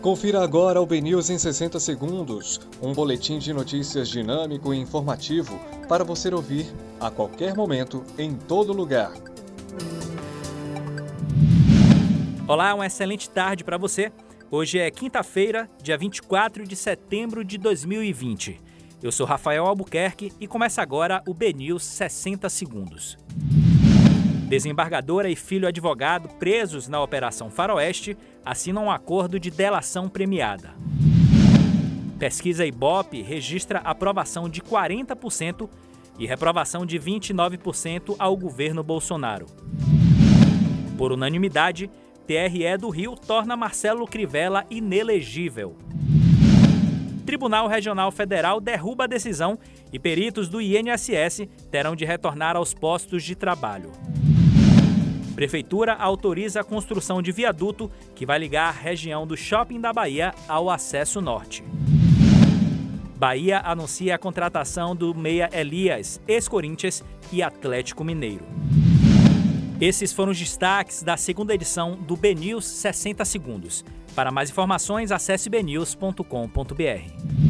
Confira agora o BNews em 60 segundos, um boletim de notícias dinâmico e informativo para você ouvir a qualquer momento, em todo lugar. Olá, uma excelente tarde para você. Hoje é quinta-feira, dia 24 de setembro de 2020. Eu sou Rafael Albuquerque e começa agora o BNews 60 segundos. Desembargadora e filho advogado presos na Operação Faroeste assinam um acordo de delação premiada. Pesquisa Ibope registra aprovação de 40% e reprovação de 29% ao governo Bolsonaro. Por unanimidade, TRE do Rio torna Marcelo Crivella inelegível. Tribunal Regional Federal derruba a decisão e peritos do INSS terão de retornar aos postos de trabalho. Prefeitura autoriza a construção de viaduto que vai ligar a região do Shopping da Bahia ao acesso norte. Bahia anuncia a contratação do meia Elias, ex-Corinthians e Atlético Mineiro. Esses foram os destaques da segunda edição do BNews 60 Segundos. Para mais informações, acesse bnews.com.br.